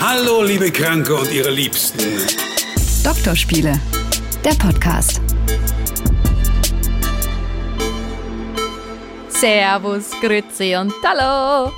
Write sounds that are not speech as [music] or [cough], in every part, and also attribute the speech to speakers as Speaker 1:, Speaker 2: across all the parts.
Speaker 1: Hallo, liebe Kranke und ihre Liebsten.
Speaker 2: Doktorspiele, der Podcast.
Speaker 3: Servus, Grüezi und Hallo.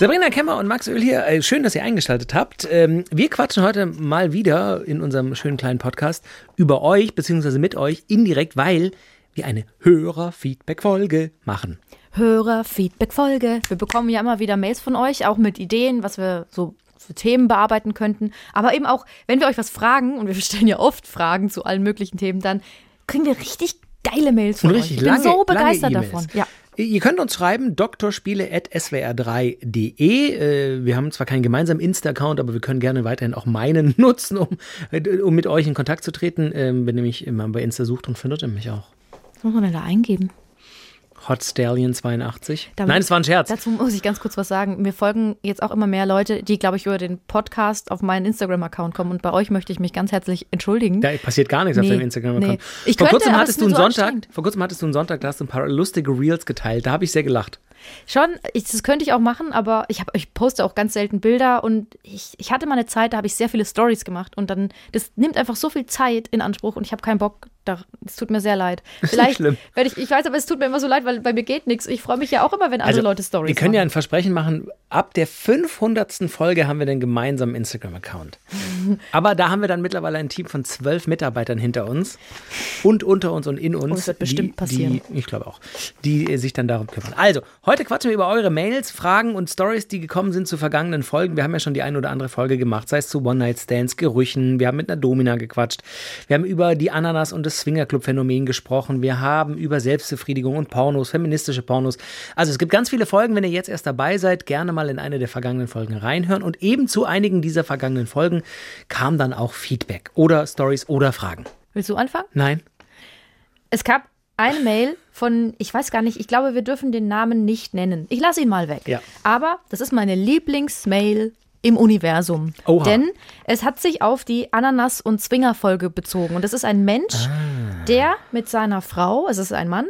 Speaker 4: Sabrina Kemmer und Max Öl hier. Äh, Schön, dass ihr eingeschaltet habt. Ähm, Wir quatschen heute mal wieder in unserem schönen kleinen Podcast über euch, beziehungsweise mit euch indirekt, weil wir eine Hörer-Feedback-Folge machen.
Speaker 3: Hörer-Feedback-Folge. Wir bekommen ja immer wieder Mails von euch, auch mit Ideen, was wir so für Themen bearbeiten könnten. Aber eben auch, wenn wir euch was fragen, und wir stellen ja oft Fragen zu allen möglichen Themen, dann kriegen wir richtig geile Mails von
Speaker 4: Und
Speaker 3: euch.
Speaker 4: richtig
Speaker 3: Ich bin
Speaker 4: lange-
Speaker 3: so begeistert davon. Ja.
Speaker 4: Ihr könnt uns schreiben, drspiele.swr3.de. Äh, Wir haben zwar keinen gemeinsamen Insta-Account, aber wir können gerne weiterhin auch meinen [laughs] nutzen, um, um mit euch in Kontakt zu treten. Ähm, Wenn ihr mich immer bei Insta sucht und findet ihr mich auch.
Speaker 3: Was muss man denn da eingeben?
Speaker 4: Hot Stallion 82.
Speaker 3: Damit-
Speaker 4: Nein, es war ein Scherz.
Speaker 3: Dazu muss ich ganz kurz was sagen. Mir folgen jetzt auch immer mehr Leute, die, glaube ich, über den Podcast auf meinen Instagram-Account kommen. Und bei euch möchte ich mich ganz herzlich entschuldigen.
Speaker 4: Da passiert gar nichts auf
Speaker 3: Nee,
Speaker 4: deinem Instagram-Account.
Speaker 3: nee.
Speaker 4: Vor
Speaker 3: könnte,
Speaker 4: kurzem hattest
Speaker 3: es
Speaker 4: du einen
Speaker 3: so
Speaker 4: Sonntag, vor kurzem hattest du einen Sonntag, da hast du ein paar lustige Reels geteilt. Da habe ich sehr gelacht.
Speaker 3: Schon, ich, das könnte ich auch machen, aber ich, hab, ich poste auch ganz selten Bilder und ich, ich hatte mal eine Zeit, da habe ich sehr viele Stories gemacht und dann, das nimmt einfach so viel Zeit in Anspruch und ich habe keinen Bock, da, es tut mir sehr leid. [laughs] Vielleicht werde ich, ich weiß, aber es tut mir immer so leid, weil bei mir geht nichts. Ich freue mich ja auch immer, wenn andere Leute Stories
Speaker 4: Also, Wir können ja ein Versprechen machen, ab der 500. Folge haben wir den gemeinsamen Instagram-Account. [laughs] Aber da haben wir dann mittlerweile ein Team von zwölf Mitarbeitern hinter uns und unter uns und in uns.
Speaker 3: Oh, das wird bestimmt
Speaker 4: die,
Speaker 3: passieren.
Speaker 4: Die, ich glaube auch. Die sich dann darum kümmern. Also, heute quatschen wir über eure Mails, Fragen und Stories, die gekommen sind zu vergangenen Folgen. Wir haben ja schon die eine oder andere Folge gemacht, sei es zu One-Night-Stands, Gerüchen. Wir haben mit einer Domina gequatscht. Wir haben über die Ananas und das Swingerclub-Phänomen gesprochen. Wir haben über Selbstbefriedigung und Pornos, feministische Pornos. Also es gibt ganz viele Folgen. Wenn ihr jetzt erst dabei seid, gerne mal in eine der vergangenen Folgen reinhören. Und eben zu einigen dieser vergangenen Folgen kam dann auch Feedback oder Stories oder Fragen.
Speaker 3: Willst du anfangen?
Speaker 4: Nein?
Speaker 3: Es gab eine Mail von, ich weiß gar nicht, ich glaube, wir dürfen den Namen nicht nennen. Ich lasse ihn mal weg.
Speaker 4: Ja.
Speaker 3: Aber das ist meine Lieblingsmail im Universum.
Speaker 4: Oha.
Speaker 3: Denn es hat sich auf die Ananas- und Zwinger-Folge bezogen. Und das ist ein Mensch,
Speaker 4: Ah.
Speaker 3: der mit seiner Frau, es ist ein Mann,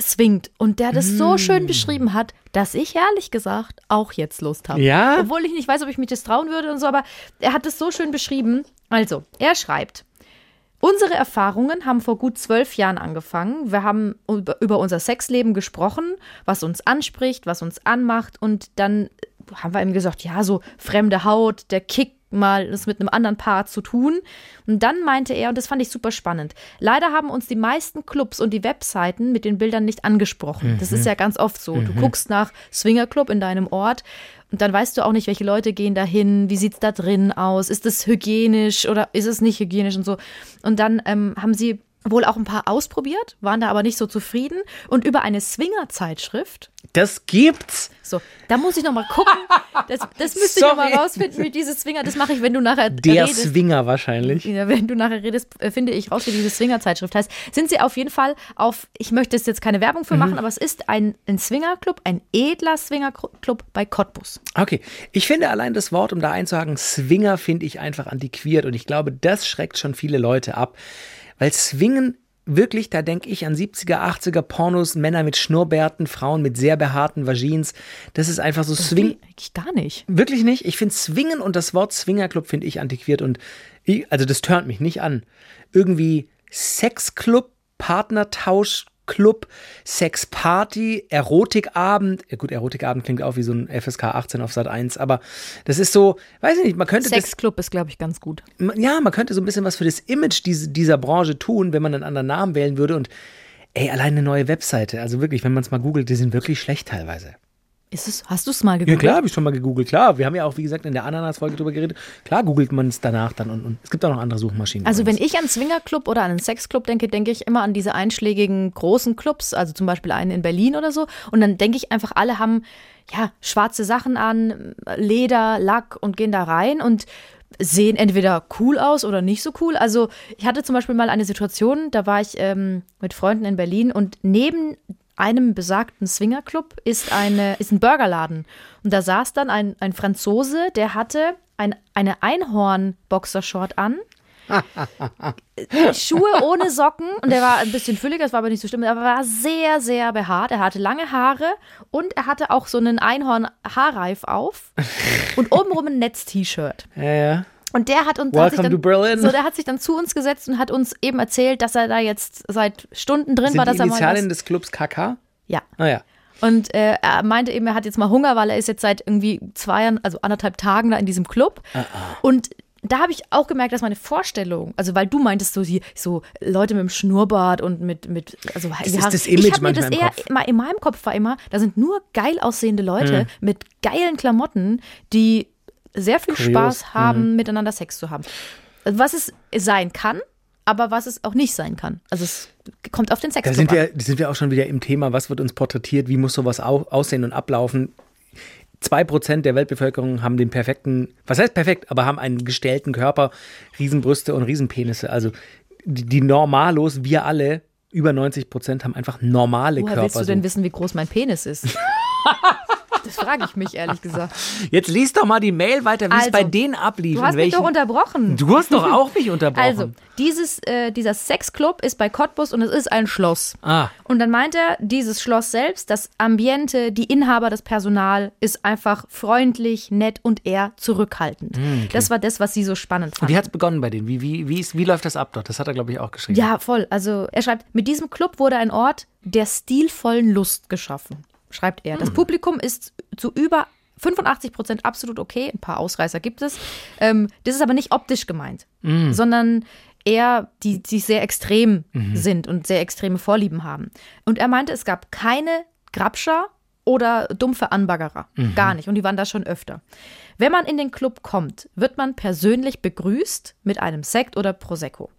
Speaker 3: swingt. Und der das so
Speaker 4: Mm.
Speaker 3: schön beschrieben hat, dass ich ehrlich gesagt auch jetzt Lust habe.
Speaker 4: Ja?
Speaker 3: Obwohl ich nicht weiß, ob ich mich das trauen würde und so, aber er hat es so schön beschrieben. Also, er schreibt. Unsere Erfahrungen haben vor gut zwölf Jahren angefangen. Wir haben über, über unser Sexleben gesprochen, was uns anspricht, was uns anmacht. Und dann haben wir ihm gesagt, ja, so fremde Haut, der Kick mal das mit einem anderen Paar zu tun. Und dann meinte er, und das fand ich super spannend, leider haben uns die meisten Clubs und die Webseiten mit den Bildern nicht angesprochen. Das ist ja ganz oft so. Du guckst nach Swingerclub in deinem Ort und dann weißt du auch nicht, welche Leute gehen dahin, wie sieht's da drin aus, ist es hygienisch oder ist es nicht hygienisch und so. Und dann ähm, haben sie wohl auch ein paar ausprobiert, waren da aber nicht so zufrieden. Und über eine Swinger-Zeitschrift,
Speaker 4: Das gibt's.
Speaker 3: so, da muss ich noch mal gucken. Das, das müsste ich noch mal
Speaker 4: Sorry.
Speaker 3: rausfinden, wie diese Swinger, das mache ich, wenn du nachher
Speaker 4: Der
Speaker 3: redest.
Speaker 4: Swinger wahrscheinlich.
Speaker 3: Ja, wenn du nachher redest, äh, finde ich raus, wie diese Swinger-Zeitschrift heißt. Sind sie auf jeden Fall auf, ich möchte es jetzt keine Werbung
Speaker 4: Mhm.
Speaker 3: für machen, aber es ist ein, ein Swinger-Club, ein edler Swinger-Club bei Cottbus.
Speaker 4: Okay, ich finde allein das Wort, um da einzuhaken, Swinger finde ich einfach antiquiert und ich glaube, das schreckt schon viele Leute ab, weil Swingen wirklich, da denke ich an 70er, 80er Pornos, Männer mit Schnurrbärten, Frauen mit sehr behaarten Vagins. Das ist einfach so Swing.
Speaker 3: Eigentlich gar nicht.
Speaker 4: Wirklich nicht. Ich finde Swingen und das Wort Swingerclub finde ich antiquiert und ich, also das turnt mich nicht an. Irgendwie Sexclub, Partnertausch, Club, Sexparty, Erotikabend. Ja gut, Erotikabend klingt auch wie so ein FSK 18 auf Sat 1, aber das ist so, weiß ich nicht, man könnte
Speaker 3: Sexclub ist, glaube ich, ganz gut.
Speaker 4: ja, man könnte so ein bisschen was für das Image diese, dieser Branche tun, wenn man einen anderen Namen wählen würde und ey, allein eine neue Webseite, also wirklich, wenn man es mal googelt, die sind wirklich schlecht teilweise.
Speaker 3: Es, hast du es mal
Speaker 4: Ja,
Speaker 3: gegoogelt?
Speaker 4: klar, habe ich schon mal gegoogelt. Klar, wir haben ja auch, wie gesagt, in der Ananas-Folge drüber geredet. Klar googelt man es danach dann und, und es gibt auch noch andere Suchmaschinen.
Speaker 3: Also wenn ich an Swingerclub oder an einen Sexclub denke, denke ich immer an diese einschlägigen großen Clubs, also zum Beispiel einen in Berlin oder so. Und dann denke ich einfach, alle haben ja schwarze Sachen an, Leder, Lack und gehen da rein und sehen entweder cool aus oder nicht so cool. Also ich hatte zum Beispiel mal eine Situation, da war ich ähm, mit Freunden in Berlin und neben einem besagten Swingerclub ist, eine, ist ein Burgerladen. Und da saß dann ein, ein Franzose, der hatte ein, eine Einhorn-Boxershort an [laughs] Schuhe ohne Socken und der war ein bisschen fülliger, das war aber nicht so schlimm, aber er war sehr, sehr behaart. Er hatte lange Haare und er hatte auch so einen Einhorn-Haarreif auf und obenrum ein Netz-T-Shirt.
Speaker 4: Ja, ja.
Speaker 3: Und der hat uns hat
Speaker 4: Welcome
Speaker 3: sich dann. So, der hat sich dann zu uns gesetzt und hat uns eben erzählt, dass er da jetzt seit Stunden drin
Speaker 4: Sind
Speaker 3: war,
Speaker 4: die
Speaker 3: dass er mal
Speaker 4: Initialien des Clubs KK?
Speaker 3: ja.
Speaker 4: Ah ja.
Speaker 3: Und äh, er meinte eben, er hat jetzt mal Hunger, weil er ist jetzt seit irgendwie zwei also anderthalb Tagen da in diesem Club.
Speaker 4: Ah,
Speaker 3: Und da habe ich auch gemerkt, dass meine Vorstellung, also weil du meintest so die so Leute mit dem Schnurrbart und mit mit also das
Speaker 4: ist das Image
Speaker 3: ich habe mir das eher
Speaker 4: Kopf.
Speaker 3: immer in meinem Kopf war immer, da sind nur geil aussehende Leute
Speaker 4: Hm.
Speaker 3: mit geilen Klamotten, die sehr viel
Speaker 4: Kurios,
Speaker 3: Spaß
Speaker 4: hm.
Speaker 3: haben, miteinander Sex zu haben. Was es sein kann, aber was es auch nicht sein kann. Also es kommt auf den Sex
Speaker 4: Da
Speaker 3: an.
Speaker 4: sind wir, da sind wir auch schon wieder im Thema, was wird uns porträtiert, wie muss sowas au aussehen und ablaufen. Zwei Prozent der Weltbevölkerung haben den perfekten, was heißt perfekt, aber haben einen gestellten Körper, Riesenbrüste und Riesenpenisse. Also die, die Normalos, wir alle, über 90 Prozent haben einfach normale
Speaker 3: Woher
Speaker 4: Körper.
Speaker 3: willst du denn
Speaker 4: so.
Speaker 3: wissen, wie groß mein Penis ist? [laughs] das frage ich mich ehrlich gesagt.
Speaker 4: Jetzt lies doch mal die Mail weiter, wie es
Speaker 3: Also,
Speaker 4: bei denen ablief.
Speaker 3: Du hast mich doch unterbrochen.
Speaker 4: Du hast doch auch mich unterbrochen.
Speaker 3: Also, dieses, äh, dieser Sexclub ist bei Cottbus und es ist ein Schloss.
Speaker 4: Ah.
Speaker 3: Und dann meint er, dieses Schloss selbst, das Ambiente, die Inhaber, das Personal ist einfach freundlich, nett und eher zurückhaltend. Das war das, was sie so spannend
Speaker 4: Und
Speaker 3: fand.
Speaker 4: wie hat es begonnen bei denen? Wie, wie, wie, ist, wie läuft das ab dort? Das hat er, glaube ich, auch geschrieben.
Speaker 3: Ja, voll. Also er schreibt, mit diesem Club wurde ein Ort der stilvollen Lust geschaffen, schreibt er. Das Publikum ist zu über 85 Prozent absolut okay. Ein paar Ausreißer gibt es. Ähm, das ist aber nicht optisch gemeint, sondern eher die, die sehr extrem sind und sehr extreme Vorlieben haben. Und er meinte, es gab keine Grabscher oder dumpfe Anbaggerer. Gar nicht. Und die waren da schon öfter. Wenn man in den Club kommt, wird man persönlich begrüßt mit einem Sekt oder Prosecco.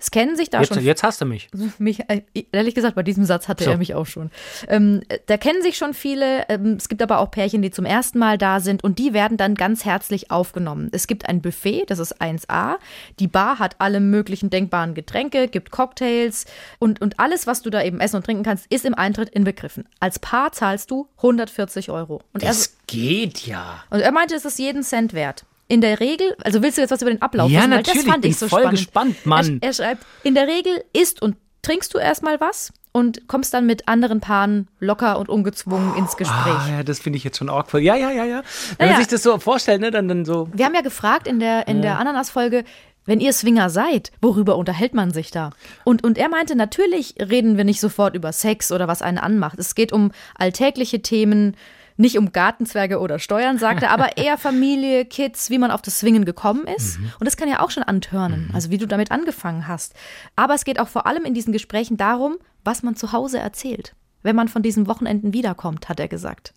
Speaker 3: Es kennen sich da
Speaker 4: jetzt,
Speaker 3: schon
Speaker 4: jetzt hast du mich.
Speaker 3: mich, äh, ehrlich gesagt, bei diesem Satz hatte
Speaker 4: So.
Speaker 3: er mich auch schon. Ähm, äh, da kennen sich schon viele. Ähm, es gibt aber auch Pärchen, die zum ersten Mal da sind und die werden dann ganz herzlich aufgenommen. Es gibt ein Buffet, das ist 1A. Die Bar hat alle möglichen denkbaren Getränke, gibt Cocktails und, und alles, was du da eben essen und trinken kannst, ist im Eintritt inbegriffen. Als Paar zahlst du 140 Euro. Und er,
Speaker 4: Das geht ja.
Speaker 3: und er meinte, es ist jeden Cent wert. In der Regel, also willst du jetzt was über den Ablauf
Speaker 4: Ja,
Speaker 3: wissen? Weil
Speaker 4: natürlich,
Speaker 3: das fand
Speaker 4: bin
Speaker 3: ich so
Speaker 4: voll
Speaker 3: spannend.
Speaker 4: gespannt, Mann.
Speaker 3: Er, er schreibt, in der Regel isst und trinkst du erstmal was und kommst dann mit anderen Paaren locker und ungezwungen ins Gespräch.
Speaker 4: Ah, ja, das finde ich jetzt schon awkward. Ja, ja, ja, ja. Wenn
Speaker 3: Naja.
Speaker 4: man sich das so vorstellt, ne, dann, dann so.
Speaker 3: Wir haben ja gefragt in der, in der Ananas-Folge, wenn ihr Swinger seid, worüber unterhält man sich da? Und, und er meinte, natürlich reden wir nicht sofort über Sex oder was einen anmacht. Es geht um alltägliche Themen, nicht um Gartenzwerge oder Steuern, sagt er, aber [laughs] eher Familie, Kids, wie man auf das Swingen gekommen ist. Und das kann ja auch schon antörnen, also wie du damit angefangen hast. Aber es geht auch vor allem in diesen Gesprächen darum, was man zu Hause erzählt, wenn man von diesen Wochenenden wiederkommt, hat er gesagt.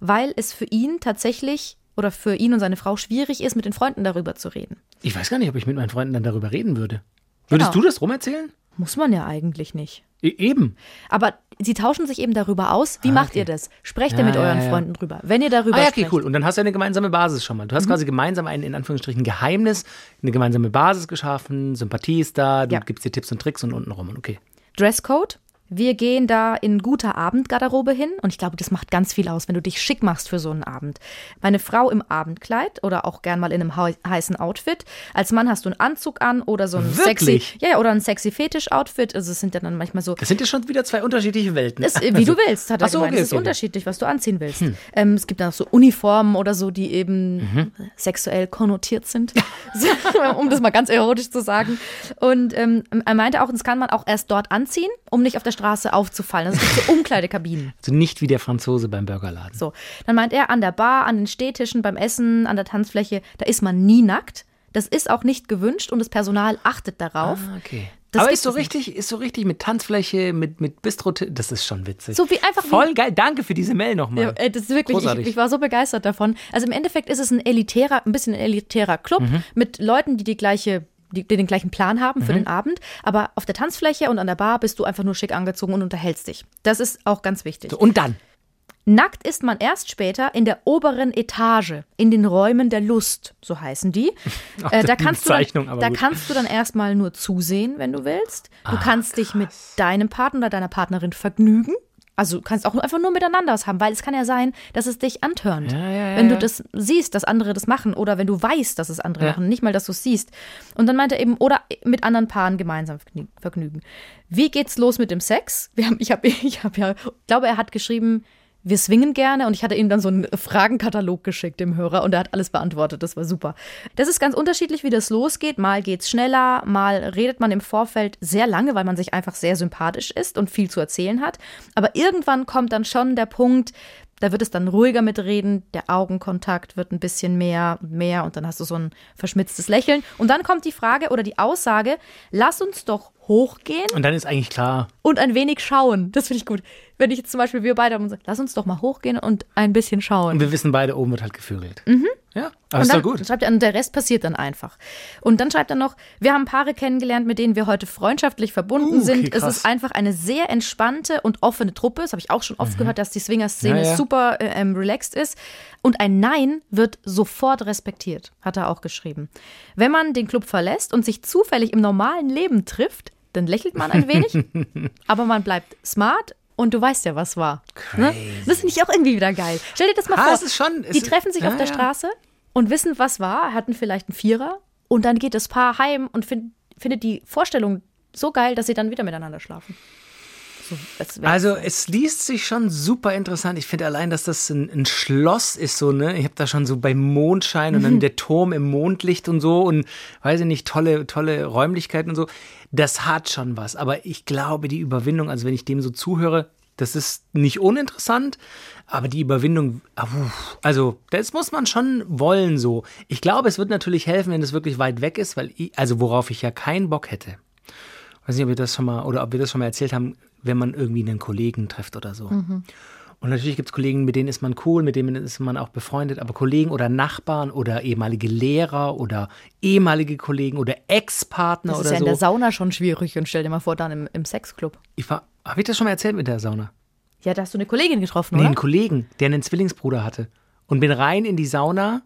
Speaker 3: Weil es für ihn tatsächlich oder für ihn und seine Frau schwierig ist, mit den Freunden darüber zu reden.
Speaker 4: Ich weiß gar nicht, ob ich mit meinen Freunden dann darüber reden würde. Würdest
Speaker 3: Genau.
Speaker 4: du das rumerzählen?
Speaker 3: Muss man ja eigentlich nicht.
Speaker 4: E eben.
Speaker 3: Aber sie tauschen sich eben darüber aus. Wie macht ihr das? Sprecht ihr
Speaker 4: Ah, Ja,
Speaker 3: mit
Speaker 4: ja,
Speaker 3: euren
Speaker 4: ja.
Speaker 3: Freunden drüber. Wenn ihr darüber
Speaker 4: Ah ja, okay,
Speaker 3: sprecht.
Speaker 4: cool. Und dann hast du eine gemeinsame Basis schon mal. Du hast
Speaker 3: Mhm.
Speaker 4: quasi gemeinsam ein, in Anführungsstrichen, Geheimnis, eine gemeinsame Basis geschaffen, Sympathie ist da, du
Speaker 3: Ja.
Speaker 4: gibst dir Tipps und Tricks und unten rum. Okay.
Speaker 3: Dresscode. Wir gehen da in guter Abendgarderobe hin und ich glaube, das macht ganz viel aus, wenn du dich schick machst für so einen Abend. Meine Frau im Abendkleid oder auch gern mal in einem hei- heißen Outfit. Als Mann hast du einen Anzug an oder so ein
Speaker 4: Wirklich?
Speaker 3: sexy, ja, oder ein sexy Fetisch-Outfit. Also es sind ja dann manchmal so
Speaker 4: Das sind ja schon wieder zwei unterschiedliche Welten.
Speaker 3: Es, wie du willst, hat er
Speaker 4: so,
Speaker 3: gemeint.
Speaker 4: okay,
Speaker 3: es ist
Speaker 4: okay.
Speaker 3: unterschiedlich, was du anziehen willst. Ähm, es gibt dann auch so Uniformen oder so, die eben
Speaker 4: Mhm.
Speaker 3: sexuell konnotiert sind, [laughs] um das mal ganz erotisch zu sagen. Und ähm, er meinte auch, das kann man auch erst dort anziehen, um nicht auf der Straße aufzufallen. Also es gibt so Umkleidekabinen. [laughs]
Speaker 4: Also nicht wie der Franzose beim Burgerladen.
Speaker 3: So, dann meint er, an der Bar, an den Stehtischen, beim Essen, an der Tanzfläche, da ist man nie nackt. Das ist auch nicht gewünscht und das Personal achtet darauf.
Speaker 4: Ah, okay.
Speaker 3: Das
Speaker 4: Aber ist so
Speaker 3: es nicht.
Speaker 4: richtig, ist so richtig mit Tanzfläche, mit, mit Bistro, das ist schon witzig.
Speaker 3: So wie einfach wie-
Speaker 4: Voll geil. Danke für diese Mail nochmal.
Speaker 3: Ja, das ist wirklich,
Speaker 4: Großartig.
Speaker 3: ich, ich war so begeistert davon. Also im Endeffekt ist es ein elitärer, ein bisschen ein elitärer Club mit Leuten, die die gleiche die, die den gleichen Plan haben für den Abend, aber auf der Tanzfläche und an der Bar bist du einfach nur schick angezogen und unterhältst dich. Das ist auch ganz wichtig.
Speaker 4: So, und dann?
Speaker 3: Nackt ist man erst später in der oberen Etage, in den Räumen der Lust, so heißen die. [laughs]
Speaker 4: Ach,
Speaker 3: Äh, da kannst, du dann, da
Speaker 4: gut.
Speaker 3: kannst du dann erstmal nur zusehen, wenn du willst. Du
Speaker 4: Ah,
Speaker 3: kannst dich mit deinem Partner oder deiner Partnerin vergnügen. Also du kannst auch einfach nur miteinander was haben, weil es kann ja sein, dass es dich antörnt.
Speaker 4: Ja, ja, ja,
Speaker 3: wenn du das siehst, dass andere das machen oder wenn du weißt, dass es andere machen, nicht mal, dass du es siehst. Und dann meinte er eben, oder mit anderen Paaren gemeinsam vergnü- vergnügen. Wie geht's los mit dem Sex? Wir haben, ich habe [laughs] ich hab ja, ich glaube, er hat geschrieben, wir swingen gerne und ich hatte ihm dann so einen Fragenkatalog geschickt, dem Hörer, und er hat alles beantwortet. Das war super. Das ist ganz unterschiedlich, wie das losgeht. Mal geht's schneller, mal redet man im Vorfeld sehr lange, weil man sich einfach sehr sympathisch ist und viel zu erzählen hat. Aber irgendwann kommt dann schon der Punkt, da wird es dann ruhiger mit Reden, der Augenkontakt wird ein bisschen mehr, mehr und dann hast du so ein verschmitztes Lächeln. Und dann kommt die Frage oder die Aussage, lass uns doch hochgehen
Speaker 4: Und dann ist eigentlich klar,
Speaker 3: und ein wenig schauen. Das finde ich gut. Wenn ich jetzt zum Beispiel, wir beide haben uns gesagt, lass uns doch mal hochgehen und ein bisschen schauen.
Speaker 4: und wir wissen beide, oben wird halt gevögelt. Ja,
Speaker 3: Mhm. und
Speaker 4: ist
Speaker 3: dann
Speaker 4: doch gut.
Speaker 3: schreibt er, und der Rest passiert dann einfach. Und dann schreibt er noch, wir haben Paare kennengelernt, mit denen wir heute freundschaftlich verbunden
Speaker 4: Uh, okay,
Speaker 3: sind. Es
Speaker 4: krass.
Speaker 3: ist einfach eine sehr entspannte und offene Truppe. Das habe ich auch schon oft gehört, dass die Swinger-Szene
Speaker 4: Mhm. Ja, ja.
Speaker 3: super äh, ähm, relaxed ist. Und ein Nein wird sofort respektiert, hat er auch geschrieben. Wenn man den Club verlässt und sich zufällig im normalen Leben trifft, dann lächelt man ein wenig, [laughs] aber man bleibt smart. Und du weißt ja, was war. Ne? Das finde ich auch irgendwie wieder geil. Stell dir das mal
Speaker 4: Ah,
Speaker 3: vor.
Speaker 4: schon-
Speaker 3: die treffen sich
Speaker 4: ja,
Speaker 3: auf der
Speaker 4: ja.
Speaker 3: Straße und wissen, was war, hatten vielleicht einen Vierer und dann geht das Paar heim und find, findet die Vorstellung so geil, dass sie dann wieder miteinander schlafen. Wär's-
Speaker 4: Also es liest sich schon super interessant. Ich finde allein, dass das ein, ein Schloss ist, so, ne? Ich habe da schon so bei Mondschein und dann der Turm im Mondlicht und so und weiß ich nicht, tolle, tolle Räumlichkeiten und so. Das hat schon was. Aber ich glaube, die Überwindung, also wenn ich dem so zuhöre, das ist nicht uninteressant, aber die Überwindung, ah, also das muss man schon wollen so. Ich glaube, es wird natürlich helfen, wenn es wirklich weit weg ist, weil ich, also worauf ich ja keinen Bock hätte. Weiß nicht, ob wir das schon mal oder ob wir das schon mal erzählt haben, wenn man irgendwie einen Kollegen trifft oder so. Und natürlich gibt es Kollegen, mit denen ist man cool, mit denen ist man auch befreundet, aber Kollegen oder Nachbarn oder ehemalige Lehrer oder ehemalige Kollegen oder Ex-Partner
Speaker 3: das ist
Speaker 4: oder
Speaker 3: ja in der
Speaker 4: so.
Speaker 3: Sauna schon schwierig und stell dir mal vor, dann im, im Sexclub.
Speaker 4: Ich war, habe ich das schon mal erzählt mit der Sauna?
Speaker 3: Ja, da hast du eine Kollegin getroffen,
Speaker 4: Nee,
Speaker 3: oder?
Speaker 4: einen Kollegen, der einen Zwillingsbruder hatte. Und bin rein in die Sauna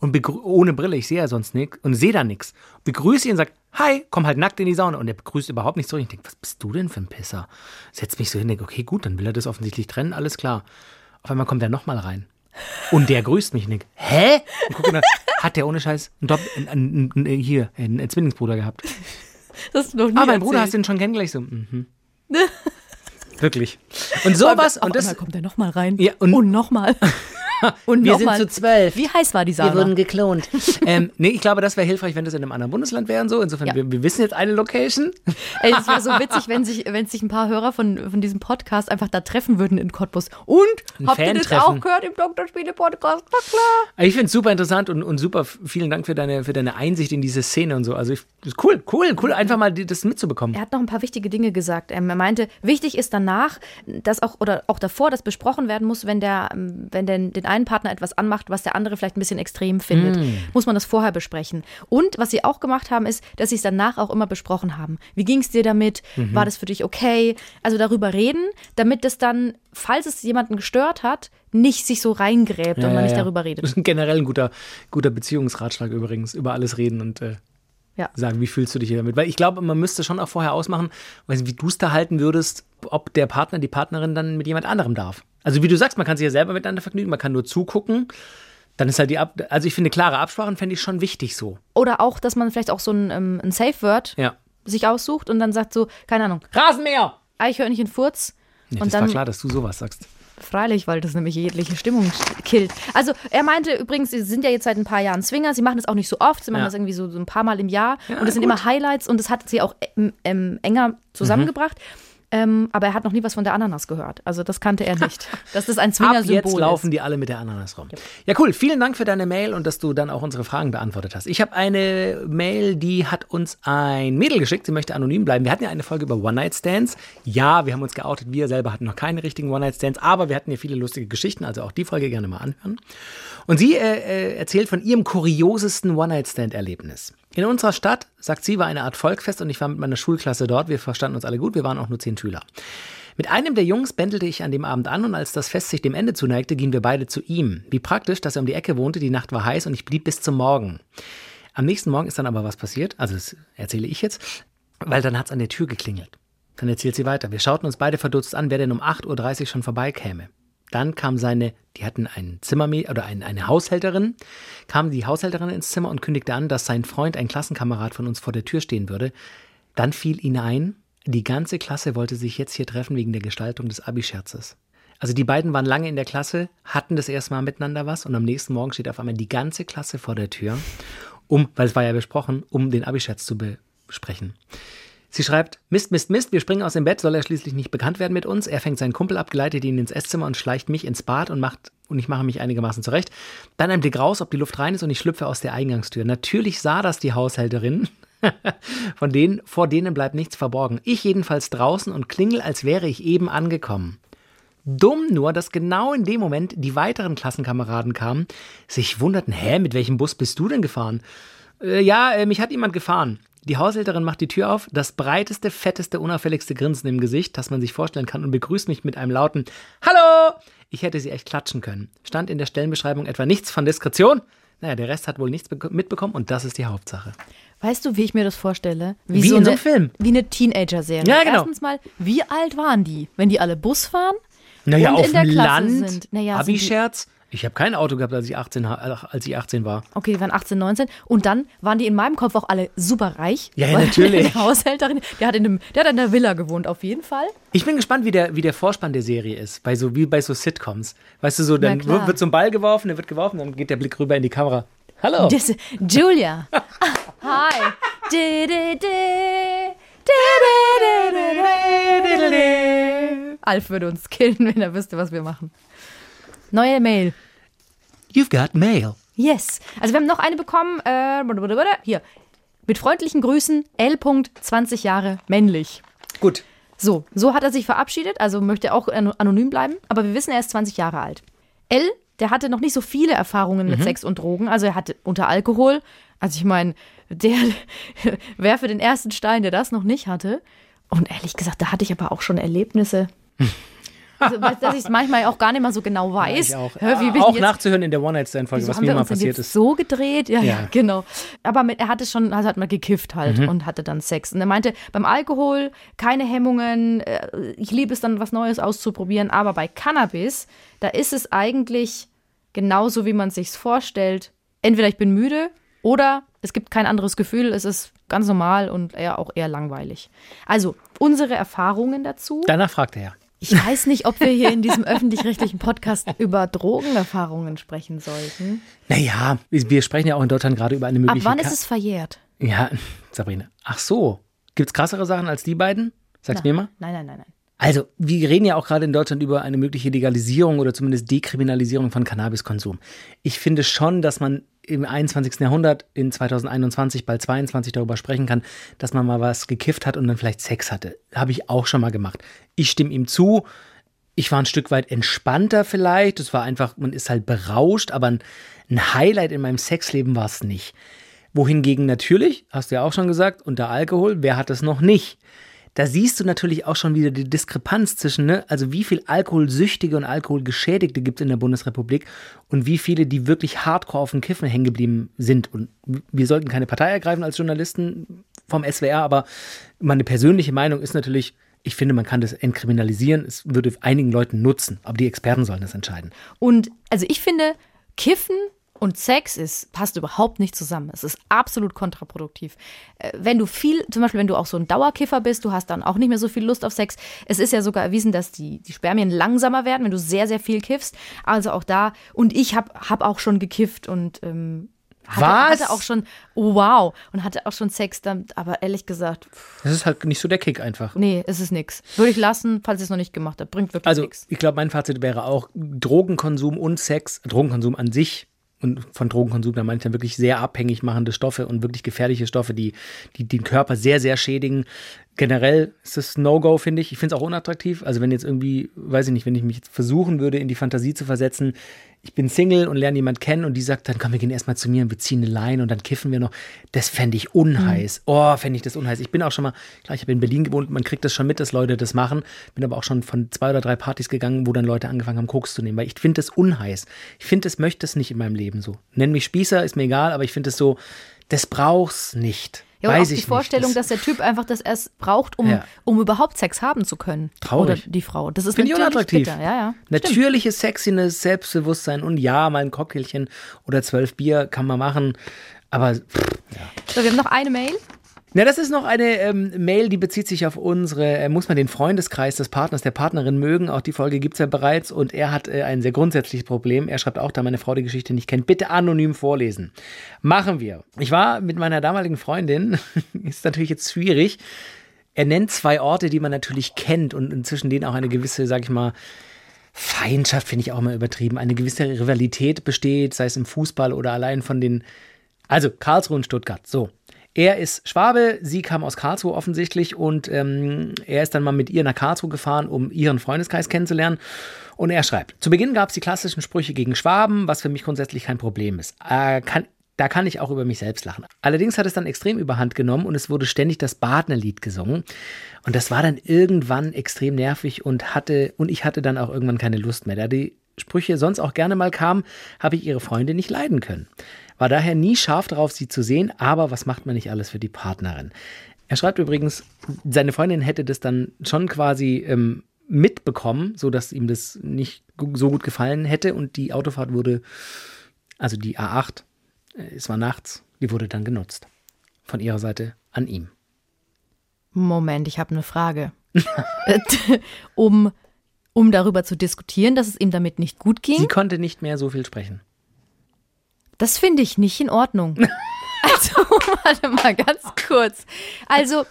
Speaker 4: und ohne Brille, ich sehe ja sonst nichts und sehe da nichts. Begrüße ihn und sage, hi, komm halt nackt in die Sauna. Und er begrüßt überhaupt nicht zurück. Ich denke, was bist du denn für ein Pisser? Setz mich so hin, denke, okay, gut, dann will er das offensichtlich trennen, alles klar. Auf einmal kommt er nochmal rein. Und der grüßt mich denke, hä? Und guck, dann hat der ohne Scheiß einen, Dopp- einen, einen, hier, einen Zwillingsbruder gehabt.
Speaker 3: Das du noch nie
Speaker 4: Ah, mein Bruder,
Speaker 3: erzählt.
Speaker 4: hast du ihn schon kennengelernt? Ich so, mhm. [laughs] Wirklich. Und sowas,
Speaker 3: Auf
Speaker 4: und das,
Speaker 3: einmal kommt er nochmal rein.
Speaker 4: Ja, und-
Speaker 3: und nochmal. [laughs] [laughs] und
Speaker 4: Wir sind
Speaker 3: mal.
Speaker 4: zu zwölf.
Speaker 3: Wie heiß war die Sauna?
Speaker 4: Wir wurden geklont. [laughs] ähm, nee, ich glaube, das wäre hilfreich, wenn das in einem anderen Bundesland wäre und so. Insofern,
Speaker 3: Ja.
Speaker 4: wir, wir wissen jetzt eine Location.
Speaker 3: Ey, es wäre so witzig, wenn sich, wenn sich ein paar Hörer von, von diesem Podcast einfach da treffen würden in Cottbus. Und habt ihr das auch gehört im Dr. Spiele Podcast? Na klar.
Speaker 4: Ich finde es super interessant und, und super vielen Dank für deine, für deine Einsicht in diese Szene und so. Also, ich, ist cool, cool, cool, einfach mal die- das mitzubekommen.
Speaker 3: Er hat noch ein paar wichtige Dinge gesagt. Ähm, Er meinte, wichtig ist danach, dass auch oder auch davor, dass besprochen werden muss, wenn der, ähm, wenn den, den einen Partner etwas anmacht, was der andere vielleicht ein bisschen extrem findet,
Speaker 4: Mm.
Speaker 3: muss man das vorher besprechen. Und was sie auch gemacht haben, ist, dass sie es danach auch immer besprochen haben. Wie ging es dir damit?
Speaker 4: Mhm.
Speaker 3: War das für dich okay? Also darüber reden, damit es dann, falls es jemanden gestört hat, nicht sich so reingräbt und man nicht darüber
Speaker 4: Das
Speaker 3: redet.
Speaker 4: ist [laughs] generell ein guter, guter Beziehungsratschlag übrigens. Über alles reden und äh,
Speaker 3: Ja.
Speaker 4: sagen, wie fühlst du dich hier damit? Weil ich glaube, man müsste schon auch vorher ausmachen, weiß nicht, wie du es da halten würdest, ob der Partner, die Partnerin dann mit jemand anderem darf. Also wie du sagst, man kann sich ja selber miteinander vergnügen, man kann nur zugucken. Dann ist halt die Ab also ich finde klare Absprachen fände ich schon wichtig so.
Speaker 3: Oder auch, dass man vielleicht auch so ein, ähm, ein Safe-Word
Speaker 4: Ja.
Speaker 3: sich aussucht und dann sagt so, keine Ahnung,
Speaker 4: Rasenmäher!
Speaker 3: Eichhörnchen Furz.
Speaker 4: Nee,
Speaker 3: und
Speaker 4: das
Speaker 3: dann
Speaker 4: war klar, dass du sowas sagst.
Speaker 3: Freilich, weil das nämlich jegliche Stimmung killt. Also er meinte übrigens, sie sind ja jetzt seit ein paar Jahren Swinger, sie machen das auch nicht so oft, sie machen
Speaker 4: Ja.
Speaker 3: das irgendwie so, so ein paar Mal im Jahr
Speaker 4: Ja,
Speaker 3: und das sind
Speaker 4: gut.
Speaker 3: immer Highlights und das hat sie auch ähm, ähm, enger zusammengebracht. Ähm, aber er hat noch nie was von der Ananas gehört. Also das kannte er nicht. [laughs] Das ein
Speaker 4: Ab
Speaker 3: Swinger-Symbol
Speaker 4: jetzt laufen
Speaker 3: ist.
Speaker 4: die alle mit der Ananas rum. Ja, cool. Vielen Dank für deine Mail und dass du dann auch unsere Fragen beantwortet hast. Ich habe eine Mail, die hat uns ein Mädel geschickt. Sie möchte anonym bleiben. Wir hatten ja eine Folge über One-Night-Stands. Ja, wir haben uns geoutet. Wir selber hatten noch keine richtigen One-Night-Stands, aber wir hatten ja viele lustige Geschichten. Also auch die Folge gerne mal anhören. Und sie äh, äh, erzählt von ihrem kuriosesten One-Night-Stand-Erlebnis. In unserer Stadt, sagt sie, war eine Art Volksfest und ich war mit meiner Schulklasse dort. Wir verstanden uns alle gut. Wir waren auch nur zehn Schüler. Mit einem der Jungs bändelte ich an dem Abend an und als das Fest sich dem Ende zuneigte, gingen wir beide zu ihm. Wie praktisch, dass er um die Ecke wohnte, die Nacht war heiß und ich blieb bis zum Morgen. Am nächsten Morgen ist dann aber was passiert, also das erzähle ich jetzt, weil dann hat es an der Tür geklingelt. Dann erzählt sie weiter. Wir schauten uns beide verdutzt an, wer denn um 8.30 Uhr schon vorbeikäme. Dann kam seine, die hatten einen Zimmermädchen oder ein, eine Haushälterin, kam die Haushälterin ins Zimmer und kündigte an, dass sein Freund, ein Klassenkamerad von uns vor der Tür stehen würde. Dann fiel ihnen ein, die ganze Klasse wollte sich jetzt hier treffen wegen der Gestaltung des Abi-Scherzes. Also die beiden waren lange in der Klasse, hatten das erste Mal miteinander was und am nächsten Morgen steht auf einmal die ganze Klasse vor der Tür, um, weil es war ja besprochen, um den Abi-Scherz zu besprechen. Sie schreibt, Mist, Mist, Mist, wir springen aus dem Bett, soll er schließlich nicht bekannt werden mit uns. Er fängt seinen Kumpel ab, geleitet ihn ins Esszimmer und schleicht mich ins Bad und macht, und ich mache mich einigermaßen zurecht. Dann ein Blick raus, ob die Luft rein ist und ich schlüpfe aus der Eingangstür. Natürlich sah das die Haushälterin. [laughs] Von denen, vor denen bleibt nichts verborgen. Ich jedenfalls draußen und klingel, als wäre ich eben angekommen. Dumm nur, dass genau in dem Moment die weiteren Klassenkameraden kamen, sich wunderten, hä, mit welchem Bus bist du denn gefahren? Äh, ja, äh, mich hat jemand gefahren. Die Haushälterin macht die Tür auf, das breiteste, fetteste, unauffälligste Grinsen im Gesicht, das man sich vorstellen kann, und begrüßt mich mit einem lauten Hallo! Ich hätte sie echt klatschen können. Stand in der Stellenbeschreibung etwa nichts von Diskretion? Naja, der Rest hat wohl nichts mitbekommen und das ist die Hauptsache.
Speaker 3: Weißt du, wie ich mir das vorstelle? Wie,
Speaker 4: Wie
Speaker 3: so
Speaker 4: in so
Speaker 3: eine,
Speaker 4: einem Film.
Speaker 3: Wie eine Teenager-Serie.
Speaker 4: Ja, genau.
Speaker 3: Erstens mal, wie alt waren die, wenn die alle Bus fahren?
Speaker 4: Naja,
Speaker 3: und
Speaker 4: auf
Speaker 3: in der
Speaker 4: dem
Speaker 3: Klasse
Speaker 4: Land,
Speaker 3: sind. Naja,
Speaker 4: Abi-Scherz. Ich habe kein Auto gehabt, als ich, 18, ha- äh, als ich 18 war.
Speaker 3: Okay, die waren 18, 19. Und dann waren die in meinem Kopf auch alle super reich.
Speaker 4: Ja, ja, natürlich. [laughs]
Speaker 3: Die Haushälterin, der hat, in einem, der hat in der Villa gewohnt, auf jeden Fall.
Speaker 4: Ich bin gespannt, wie der, wie der Vorspann der Serie ist, bei so, wie bei so Sitcoms. Weißt du, so, dann wird, so ein Ball geworfen, der wird geworfen, dann geht der Blick rüber in die Kamera. Hallo.
Speaker 3: Das, Julia. [laughs] Hi. Di, di, di. Alf würde uns killen, wenn er wüsste, was wir machen. Neue Mail.
Speaker 4: You've got mail.
Speaker 3: Yes. Also wir haben noch eine bekommen. Äh, hier. Mit freundlichen Grüßen, L. 20 Jahre, männlich.
Speaker 4: Gut.
Speaker 3: So, so hat er sich verabschiedet, also möchte auch ano- anonym bleiben, aber wir wissen, er ist 20 Jahre alt. L, der hatte noch nicht so viele Erfahrungen mit Sex und Drogen, also er hatte unter Alkohol, also ich meine, der [laughs] werfe den ersten Stein, der das noch nicht hatte. Und ehrlich gesagt, da hatte ich aber auch schon Erlebnisse. Also, dass ich es manchmal auch gar nicht mehr so genau weiß.
Speaker 4: Ich auch.
Speaker 3: Hä, wie
Speaker 4: auch
Speaker 3: jetzt-
Speaker 4: nachzuhören in der One-Night-Stand-Folge, was mir mal passiert ist.
Speaker 3: so gedreht? Ja, ja,
Speaker 4: Ja.
Speaker 3: genau. Aber mit, er hatte schon, also hat mal gekifft halt
Speaker 4: Mhm.
Speaker 3: und hatte dann Sex. Und er meinte, beim Alkohol keine Hemmungen, äh, ich liebe es dann, was Neues auszuprobieren, aber bei Cannabis, da ist es eigentlich genauso, wie man es sich vorstellt. Entweder ich bin müde oder es gibt kein anderes Gefühl, es ist ganz normal und eher auch eher langweilig. Also, unsere Erfahrungen dazu.
Speaker 4: Danach fragte er.
Speaker 3: Ich weiß nicht, ob wir hier in diesem öffentlich-rechtlichen Podcast über Drogenerfahrungen sprechen sollten.
Speaker 4: Naja, wir sprechen ja auch in Deutschland gerade über eine
Speaker 3: Ab
Speaker 4: mögliche.
Speaker 3: wann
Speaker 4: Ka-
Speaker 3: ist es verjährt?
Speaker 4: Ja, Sabrina. Ach so. Gibt's krassere Sachen als die beiden? Sag's mir mal.
Speaker 3: Nein, nein, nein, nein.
Speaker 4: Also, wir reden ja auch gerade in Deutschland über eine mögliche Legalisierung oder zumindest Dekriminalisierung von Cannabiskonsum. Ich finde schon, dass man im 21. Jahrhundert, in 2021, bald 22 darüber sprechen kann, dass man mal was gekifft hat und dann vielleicht Sex hatte. Habe ich auch schon mal gemacht. Ich stimme ihm zu. Ich war ein Stück weit entspannter vielleicht. Es war einfach, man ist halt berauscht, aber ein, ein Highlight in meinem Sexleben war es nicht. Wohingegen natürlich, hast du ja auch schon gesagt, unter Alkohol, wer hat es noch nicht? Da siehst du natürlich auch schon wieder die Diskrepanz zwischen, ne, also wie viel Alkoholsüchtige und Alkoholgeschädigte gibt es in der Bundesrepublik und wie viele, die wirklich hardcore auf dem Kiffen hängen geblieben sind. Und wir sollten keine Partei ergreifen als Journalisten vom SWR, aber meine persönliche Meinung ist natürlich, ich finde, man kann das entkriminalisieren. Es würde einigen Leuten nutzen, aber die Experten sollen das entscheiden.
Speaker 3: Und also ich finde, Kiffen und Sex ist, passt überhaupt nicht zusammen. Es ist absolut kontraproduktiv. Äh, Wenn du viel, zum Beispiel, wenn du auch so ein Dauerkiffer bist, du hast dann auch nicht mehr so viel Lust auf Sex. Es ist ja sogar erwiesen, dass die, die Spermien langsamer werden, wenn du sehr, sehr viel kiffst. Also auch da, und ich habe hab auch schon gekifft und ähm, hatte,
Speaker 4: Was?
Speaker 3: hatte auch schon, oh wow, und hatte auch schon Sex, dann, aber ehrlich gesagt, pff,
Speaker 4: Das ist halt nicht so der Kick einfach.
Speaker 3: nee, es ist nix. Würde ich lassen, falls ich es noch nicht gemacht habe. Bringt wirklich
Speaker 4: Also,
Speaker 3: nichts.
Speaker 4: ich glaube, mein Fazit wäre auch Drogenkonsum und Sex, Drogenkonsum an sich und von Drogenkonsum, da meine ich dann wirklich sehr abhängig machende Stoffe und wirklich gefährliche Stoffe, die, die den Körper sehr, sehr schädigen. Generell ist das No-Go, finde ich. Ich finde es auch unattraktiv. Also, wenn jetzt irgendwie, weiß ich nicht, wenn ich mich jetzt versuchen würde, in die Fantasie zu versetzen, ich bin Single und lerne jemand kennen und die sagt dann, komm, wir gehen erstmal zu mir und wir ziehen eine Line und dann kiffen wir noch. Das fände ich unheiß. Oh, fände ich das unheiß. Ich bin auch schon mal, klar, ich habe in Berlin gewohnt, man kriegt das schon mit, dass Leute das machen. Bin aber auch schon von zwei oder drei Partys gegangen, wo dann Leute angefangen haben, Koks zu nehmen, weil ich finde das unheiß. Ich finde, das möchte es nicht in meinem Leben so. Nenn mich Spießer, ist mir egal, aber ich finde es so, das brauch's nicht.
Speaker 3: Ja,
Speaker 4: Weiß
Speaker 3: auch
Speaker 4: ich
Speaker 3: die
Speaker 4: nicht.
Speaker 3: Vorstellung,
Speaker 4: Das-
Speaker 3: dass der Typ einfach das erst braucht, um,
Speaker 4: Ja.
Speaker 3: um überhaupt Sex haben zu können.
Speaker 4: Traurig.
Speaker 3: Oder die Frau. Das ist natürlich
Speaker 4: unattraktiv.
Speaker 3: bitter. Ja, ja.
Speaker 4: Natürliches Sexiness, Selbstbewusstsein und ja, mal ein Cocktailchen oder zwölf Bier kann man machen. Aber pff,
Speaker 3: So, wir haben noch eine Mail.
Speaker 4: Na, das ist noch eine ähm, Mail, die bezieht sich auf unsere, äh, muss man den Freundeskreis des Partners, der Partnerin mögen. Auch die Folge gibt's ja bereits und er hat äh, ein sehr grundsätzliches Problem. Er schreibt auch, da meine Frau die Geschichte nicht kennt, bitte anonym vorlesen. Machen wir. Ich war mit meiner damaligen Freundin, [laughs] ist natürlich jetzt schwierig. Er nennt zwei Orte, die man natürlich kennt und zwischen denen auch eine gewisse, sag ich mal, Feindschaft finde ich auch mal übertrieben. Eine gewisse Rivalität besteht, sei es im Fußball oder allein von den. Also Karlsruhe und Stuttgart. So. Er ist Schwabe, sie kam aus Karlsruhe offensichtlich und ähm, er ist dann mal mit ihr nach Karlsruhe gefahren, um ihren Freundeskreis kennenzulernen. Und er schreibt: Zu Beginn gab es die klassischen Sprüche gegen Schwaben, was für mich grundsätzlich kein Problem ist. Äh, kann, da kann ich auch über mich selbst lachen. Allerdings hat es dann extrem überhand genommen und es wurde ständig das Badner-Lied gesungen. Und das war dann irgendwann extrem nervig und hatte, und ich hatte dann auch irgendwann keine Lust mehr. Da die Sprüche sonst auch gerne mal kamen, habe ich ihre Freunde nicht leiden können. War daher nie scharf darauf, sie zu sehen, aber was macht man nicht alles für die Partnerin? Er schreibt übrigens, seine Freundin hätte das dann schon quasi ähm, mitbekommen, so dass ihm das nicht so gut gefallen hätte und die Autofahrt wurde, also die A8, äh, es war nachts, die wurde dann genutzt. Von ihrer Seite an ihm.
Speaker 3: Moment, ich habe eine Frage. [laughs] um, um darüber zu diskutieren, dass es ihm damit nicht gut
Speaker 4: Sie
Speaker 3: ging,
Speaker 4: konnte nicht mehr so viel sprechen.
Speaker 3: Das finde ich nicht in Ordnung. [laughs] Also, warte mal ganz kurz. Also,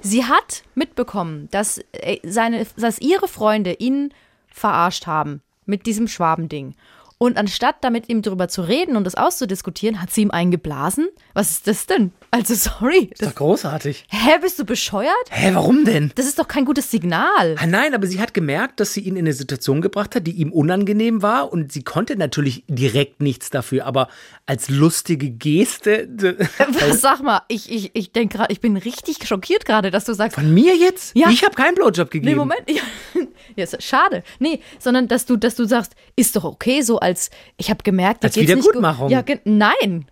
Speaker 3: sie hat mitbekommen, dass, äh, seine, dass ihre Freunde ihn verarscht haben mit diesem Schwabending. Und anstatt damit ihm darüber zu reden und das auszudiskutieren, hat sie ihm eingeblasen? Was ist das denn? Also, sorry.
Speaker 4: Ist
Speaker 3: Das,
Speaker 4: doch großartig.
Speaker 3: hä, bist du bescheuert?
Speaker 4: Hä, warum denn?
Speaker 3: Das ist doch kein gutes Signal.
Speaker 4: Ah, nein, aber sie hat gemerkt, dass sie ihn in eine Situation gebracht hat, die ihm unangenehm war und sie konnte natürlich direkt nichts dafür, aber als lustige Geste
Speaker 3: Was, [laughs] sag mal, ich, ich, ich denke gerade, ich bin richtig schockiert gerade, dass du sagst,
Speaker 4: von mir jetzt?
Speaker 3: Ja.
Speaker 4: Ich habe keinen Blowjob gegeben.
Speaker 3: nee, Moment, [laughs] ja, ist schade. Nee, sondern dass du, dass du sagst, ist doch okay, so als, ich habe gemerkt,
Speaker 4: Als
Speaker 3: geht's nicht
Speaker 4: Wiedergutmachung.
Speaker 3: gut. Ja, nein.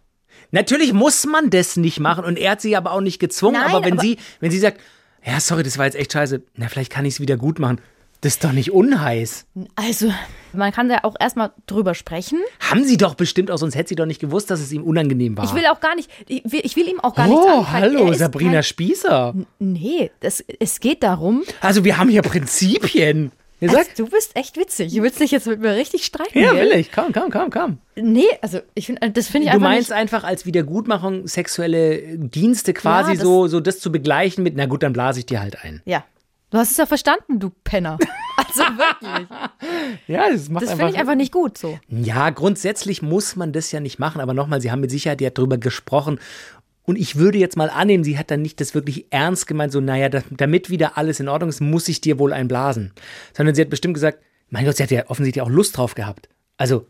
Speaker 4: Natürlich muss man das nicht machen und er hat sie aber auch nicht gezwungen,
Speaker 3: Nein,
Speaker 4: aber wenn
Speaker 3: aber-
Speaker 4: sie wenn sie sagt, ja, sorry, das war jetzt echt scheiße. Na, vielleicht kann ich es wieder gut machen. Das ist doch nicht unheiß.
Speaker 3: Also, man kann da auch erstmal drüber sprechen.
Speaker 4: Haben sie doch bestimmt auch, sonst hätte sie doch nicht gewusst, dass es ihm unangenehm war.
Speaker 3: Ich will auch gar nicht, ich will, ich will ihm auch gar nichts
Speaker 4: oh,
Speaker 3: anfangen.
Speaker 4: hallo, Sabrina
Speaker 3: kein-
Speaker 4: Spießer.
Speaker 3: Nee, das, es geht darum,
Speaker 4: Also, wir haben hier Prinzipien. Ihr sagt,
Speaker 3: also, du bist echt witzig. Du willst dich jetzt mit mir richtig streiten.
Speaker 4: ja, will ich. Komm, komm, komm, komm.
Speaker 3: Nee, also ich finde, das finde ich
Speaker 4: Du
Speaker 3: einfach
Speaker 4: meinst
Speaker 3: nicht,
Speaker 4: einfach als Wiedergutmachung sexuelle Dienste quasi
Speaker 3: Ja,
Speaker 4: so, so das zu begleichen mit, na gut, dann blase ich dir halt ein.
Speaker 3: Ja. Du hast es ja verstanden, du Penner. [laughs] Also wirklich.
Speaker 4: Ja, das macht
Speaker 3: Das finde ich einfach nicht gut so.
Speaker 4: Ja, grundsätzlich muss man das ja nicht machen, aber nochmal, Sie haben mit Sicherheit ja drüber gesprochen. Und ich würde jetzt mal annehmen, sie hat dann nicht das wirklich ernst gemeint, so, naja, da- damit wieder alles in Ordnung ist, muss ich dir wohl einblasen. Sondern sie hat bestimmt gesagt, mein Gott, sie hat ja offensichtlich auch Lust drauf gehabt. Also,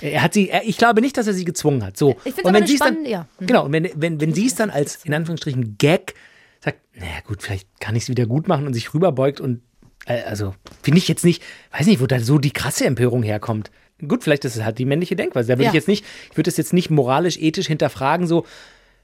Speaker 4: er hat sie, er, ich glaube nicht, dass er sie gezwungen hat. So.
Speaker 3: Ich
Speaker 4: und
Speaker 3: aber
Speaker 4: wenn sie es dann,
Speaker 3: ja. Mhm.
Speaker 4: genau, und wenn, wenn, wenn sie es dann als, in Anführungsstrichen, Gag sagt, naja, gut, vielleicht kann ich es wieder gut machen und sich rüberbeugt und, äh, also, finde ich jetzt nicht, weiß nicht, wo da so die krasse Empörung herkommt. Gut, vielleicht ist es halt die männliche Denkweise. Da würde
Speaker 3: Ja.
Speaker 4: ich jetzt nicht, ich würde das jetzt nicht moralisch, ethisch hinterfragen, so.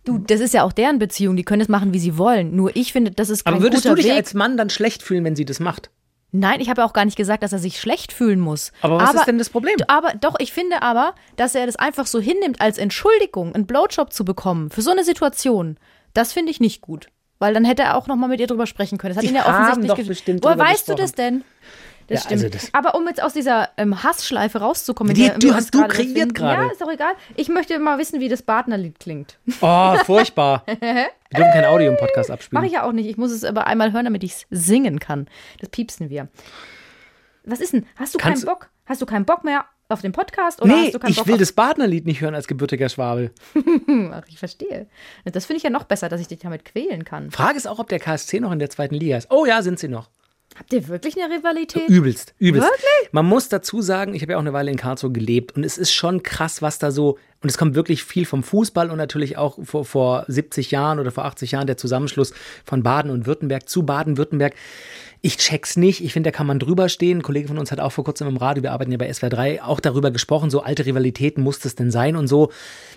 Speaker 3: Du, das ist ja auch deren Beziehung, die können es machen, wie sie wollen. Nur ich finde, das ist kein
Speaker 4: Aber würdest du dich
Speaker 3: Weg.
Speaker 4: als Mann dann schlecht fühlen, wenn sie das macht?
Speaker 3: Nein, ich habe ja auch gar nicht gesagt, dass er sich schlecht fühlen muss.
Speaker 4: Aber was ist denn das Problem?
Speaker 3: Aber doch, ich finde aber, dass er das einfach so hinnimmt als Entschuldigung, einen Blowjob zu bekommen für so eine Situation. Das finde ich nicht gut, weil dann hätte er auch noch mal mit ihr drüber sprechen können. Das hat
Speaker 4: Sie
Speaker 3: ihn ja
Speaker 4: haben
Speaker 3: offensichtlich
Speaker 4: doch
Speaker 3: gesch-
Speaker 4: bestimmt
Speaker 3: Woher weißt du
Speaker 4: gesprochen.
Speaker 3: das denn? Das
Speaker 4: Ja,
Speaker 3: stimmt.
Speaker 4: also das-
Speaker 3: aber um jetzt aus dieser ähm, Hassschleife rauszukommen,
Speaker 4: Die-
Speaker 3: wir
Speaker 4: hast du
Speaker 3: gerade
Speaker 4: kreiert gerade.
Speaker 3: Ja, ist doch egal. Ich möchte mal wissen, wie das Partnerlied klingt.
Speaker 4: Oh, furchtbar. [laughs] Wir dürfen kein Audio im Podcast abspielen.
Speaker 3: Mache ich ja auch nicht. Ich muss es aber einmal hören, damit ich es singen kann. Das piepsen wir. Was ist denn? Hast du
Speaker 4: Kannst-
Speaker 3: keinen Bock? Hast du keinen Bock mehr auf den Podcast? Oder
Speaker 4: Nee,
Speaker 3: hast du keinen
Speaker 4: ich
Speaker 3: Bock
Speaker 4: will das Partnerlied nicht hören als gebürtiger Schwabel. [laughs]
Speaker 3: Ach, ich verstehe. Das finde ich ja noch besser, dass ich dich damit quälen kann.
Speaker 4: Frage ist auch, ob der KSC noch in der zweiten Liga ist. Oh ja, sind sie noch.
Speaker 3: Habt ihr wirklich eine Rivalität?
Speaker 4: Übelst, übelst.
Speaker 3: Wirklich?
Speaker 4: Man muss dazu sagen, ich habe ja auch eine Weile in Karlsruhe gelebt und es ist schon krass, was da so, und es kommt wirklich viel vom Fußball und natürlich auch vor, vor 70 Jahren oder vor 80 Jahren der Zusammenschluss von Baden und Württemberg zu Baden-Württemberg. Ich check's nicht. Ich finde, da kann man drüber stehen. Ein Kollege von uns hat auch vor kurzem im Radio, wir arbeiten ja bei SWR 3, auch darüber gesprochen, so alte Rivalitäten muss das denn sein und so.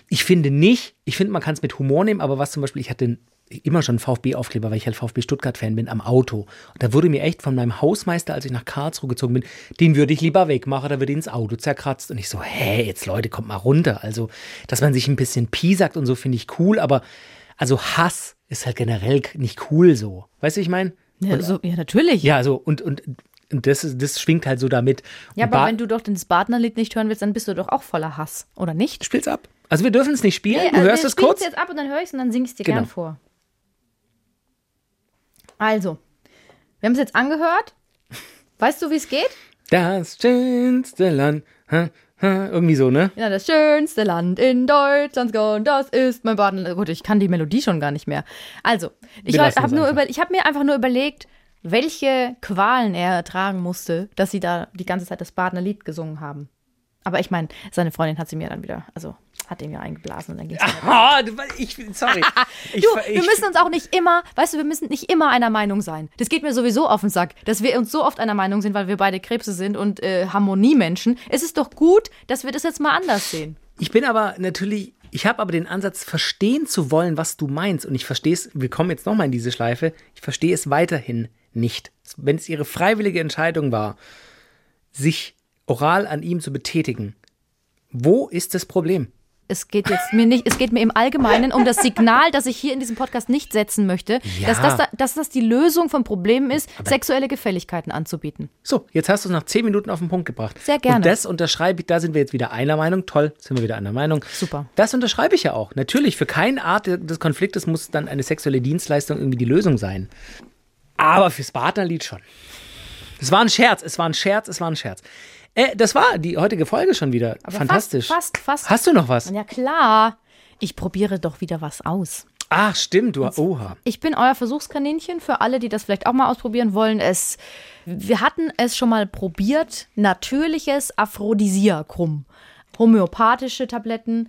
Speaker 4: Ich finde nicht. Ich finde, man kann es mit Humor nehmen, aber was zum Beispiel, ich hatte immer schon VfB-Aufkleber, weil ich halt VfB Stuttgart-Fan bin, am Auto. Und da wurde mir echt von meinem Hausmeister, als ich nach Karlsruhe gezogen bin, den würde ich lieber wegmachen, da wird ins Auto zerkratzt. Und ich so, hä, jetzt Leute, kommt mal runter. Also, dass man sich ein bisschen piesackt und so, finde ich cool, aber also Hass ist halt generell nicht cool so. Weißt du, ich meine?
Speaker 3: Ja, so, ja, natürlich.
Speaker 4: Ja, so, und, und, und das, ist- das schwingt halt so damit.
Speaker 3: Ja, aber
Speaker 4: Ba-
Speaker 3: wenn du doch das Partnerlied nicht hören willst, dann bist du doch auch voller Hass, oder nicht?
Speaker 4: Spiel's ab. Also wir dürfen es nicht spielen.
Speaker 3: Nee,
Speaker 4: du
Speaker 3: also
Speaker 4: hörst es kurz.
Speaker 3: jetzt ab und dann höre ich es und dann singe ich es dir
Speaker 4: Genau.
Speaker 3: gern vor. Also, wir haben es jetzt angehört. Weißt du, wie es geht?
Speaker 4: Das schönste Land. Ha, irgendwie so, ne?
Speaker 3: Ja, das schönste Land in Deutschland, und das ist mein Baden. Gut, ich kann die Melodie schon gar nicht mehr. Also, ich habe nur über, ich mir einfach nur überlegt, welche Qualen er ertragen musste, dass sie da die ganze Zeit das Badener Lied gesungen haben. Aber ich meine, seine Freundin hat sie mir dann wieder, also hat ihm ja eingeblasen und dann ging's [laughs] weiter.
Speaker 4: Ah, du, ich, sorry. [laughs] Ich,
Speaker 3: Du,
Speaker 4: ich,
Speaker 3: wir müssen uns auch nicht immer, weißt du, wir müssen nicht immer einer Meinung sein. Das geht mir sowieso auf den Sack, dass wir uns so oft einer Meinung sind, weil wir beide Krebse sind und äh, Harmoniemenschen. Es ist doch gut, dass wir das jetzt mal anders sehen.
Speaker 4: ich bin aber natürlich, ich habe aber den Ansatz, verstehen zu wollen, was du meinst. Und ich verstehe es, wir kommen jetzt nochmal in diese Schleife, ich verstehe es weiterhin nicht. Wenn es ihre freiwillige Entscheidung war, sich oral an ihm zu betätigen, wo ist das Problem?
Speaker 3: Es geht jetzt mir nicht, es geht mir im Allgemeinen um das Signal, das ich hier in diesem Podcast nicht setzen möchte,
Speaker 4: Ja.
Speaker 3: dass, das, da- dass das die Lösung von Problemen ist, sexuelle Gefälligkeiten anzubieten.
Speaker 4: So, jetzt hast du es nach zehn Minuten auf den Punkt gebracht.
Speaker 3: Sehr gerne.
Speaker 4: Und das unterschreibe ich, da sind wir jetzt wieder einer Meinung. Toll, sind wir wieder einer Meinung.
Speaker 3: Super.
Speaker 4: Das unterschreibe ich ja auch. Natürlich, für keine Art des Konfliktes muss dann eine sexuelle Dienstleistung irgendwie die Lösung sein. Aber fürs Partnerlied schon. Es war ein Scherz, es war ein Scherz, es war ein Scherz. Äh, das war die heutige Folge schon wieder.
Speaker 3: Aber
Speaker 4: Fantastisch.
Speaker 3: Fast, fast, fast.
Speaker 4: Hast du noch was?
Speaker 3: Ja klar, ich probiere doch wieder was aus.
Speaker 4: Ach, stimmt, du. Oha.
Speaker 3: Ich bin euer Versuchskaninchen für alle, die das vielleicht auch mal ausprobieren wollen. Es, wir hatten es schon mal probiert. Natürliches Aphrodisiakum. Homöopathische Tabletten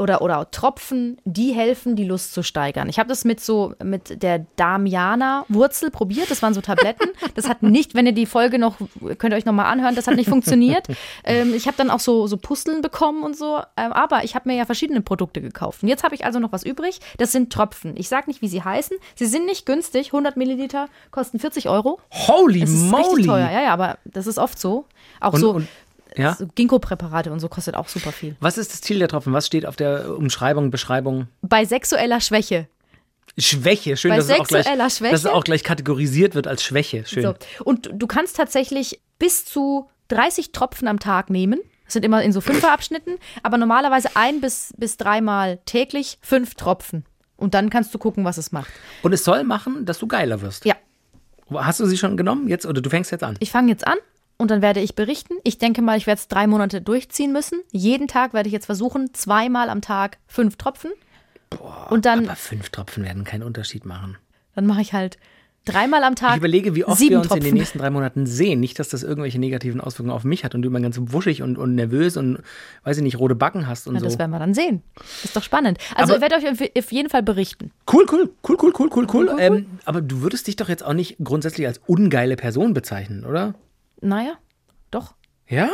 Speaker 3: oder, oder Tropfen, die helfen, die Lust zu steigern. Ich habe das mit so mit der Damiana-Wurzel probiert. Das waren so Tabletten. Das hat nicht, wenn ihr die Folge noch, könnt ihr euch nochmal anhören, das hat nicht funktioniert. Ähm, ich habe dann auch so, so Pusteln bekommen und so. Ähm, aber ich habe mir ja verschiedene Produkte gekauft. Und jetzt habe ich also noch was übrig. Das sind Tropfen. Ich sage nicht, wie sie heißen. Sie sind nicht günstig. 100 Milliliter kosten 40 Euro.
Speaker 4: Holy moly.
Speaker 3: richtig teuer. Ja, ja, aber das ist oft so. Auch
Speaker 4: Und-
Speaker 3: so,
Speaker 4: und- ja?
Speaker 3: so Ginkgo-Präparate und so kostet auch super viel.
Speaker 4: Was ist das Ziel der Tropfen? Was steht auf der Umschreibung, Beschreibung?
Speaker 3: Bei sexueller Schwäche.
Speaker 4: Schwäche. Schön,
Speaker 3: Bei
Speaker 4: dass, es auch gleich,
Speaker 3: sexueller Schwäche?
Speaker 4: dass es auch gleich kategorisiert wird als Schwäche. Schön.
Speaker 3: So. Und du kannst tatsächlich bis zu 30 Tropfen am Tag nehmen. Das sind immer in so Fünferabschnitten, aber normalerweise ein bis, bis dreimal täglich fünf Tropfen. Und dann kannst du gucken, was es macht.
Speaker 4: Und es soll machen, dass du geiler wirst.
Speaker 3: Ja,
Speaker 4: Hast du sie schon genommen jetzt oder du fängst jetzt an?
Speaker 3: ich fange jetzt an und dann werde ich berichten. Ich denke mal, ich werde es drei Monate durchziehen müssen. Jeden Tag werde ich jetzt versuchen, zweimal am Tag fünf Tropfen. und dann,
Speaker 4: Aber fünf Tropfen werden keinen Unterschied machen.
Speaker 3: dann mache ich halt dreimal am Tag.
Speaker 4: Ich überlege, wie oft wir uns in
Speaker 3: Tropfen.
Speaker 4: den nächsten drei Monaten sehen. Nicht, dass das irgendwelche negativen Auswirkungen auf mich hat und du immer ganz wuschig und, und nervös und, weiß ich nicht, rote Backen hast und
Speaker 3: Ja,
Speaker 4: so.
Speaker 3: das werden wir dann sehen. Ist doch spannend. Also,
Speaker 4: Aber-
Speaker 3: ich werde euch auf jeden Fall berichten.
Speaker 4: Cool, cool, cool, cool, cool, cool, cool. Ähm, aber du würdest dich doch jetzt auch nicht grundsätzlich als ungeile Person bezeichnen, oder?
Speaker 3: Naja, doch.
Speaker 4: Ja?